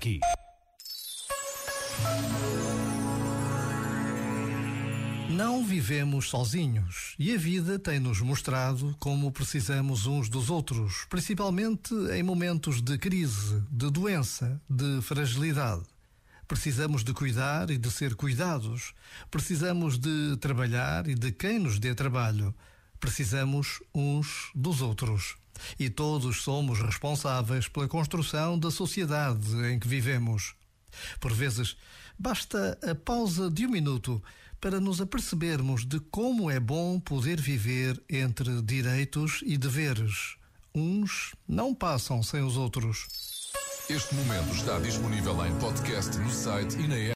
aqui. Não vivemos sozinhos e a vida tem-nos mostrado como precisamos uns dos outros, principalmente em momentos de crise, de doença, de fragilidade. Precisamos de cuidar e de ser cuidados. Precisamos de trabalhar e de quem nos dê trabalho. Precisamos uns dos outros. E todos somos responsáveis pela construção da sociedade em que vivemos. Por vezes, basta a pausa de um minuto para nos apercebermos de como é bom poder viver entre direitos e deveres. Uns não passam sem os outros. Este momento está disponível em podcast no site e na app.